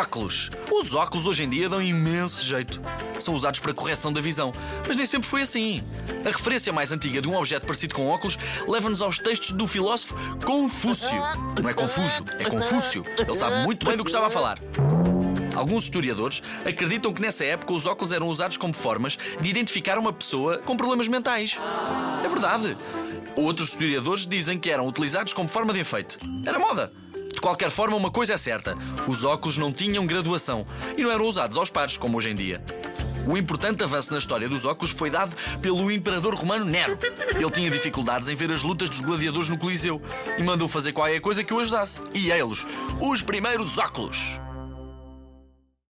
Óculos. Os óculos hoje em dia dão imenso jeito. São usados para correção da visão, mas nem sempre foi assim. A referência mais antiga de um objeto parecido com óculos leva-nos aos textos do filósofo Confúcio. Não é confuso, é Confúcio. Ele sabe muito bem do que estava a falar. Alguns historiadores acreditam que nessa época os óculos eram usados como formas de identificar uma pessoa com problemas mentais. É verdade. Outros historiadores dizem que eram utilizados como forma de enfeite. Era moda. De qualquer forma, uma coisa é certa: os óculos não tinham graduação e não eram usados aos pares, como hoje em dia. O importante avanço na história dos óculos foi dado pelo imperador romano Nero. Ele tinha dificuldades em ver as lutas dos gladiadores no Coliseu e mandou fazer qualquer coisa que o ajudasse. E eles, os primeiros óculos.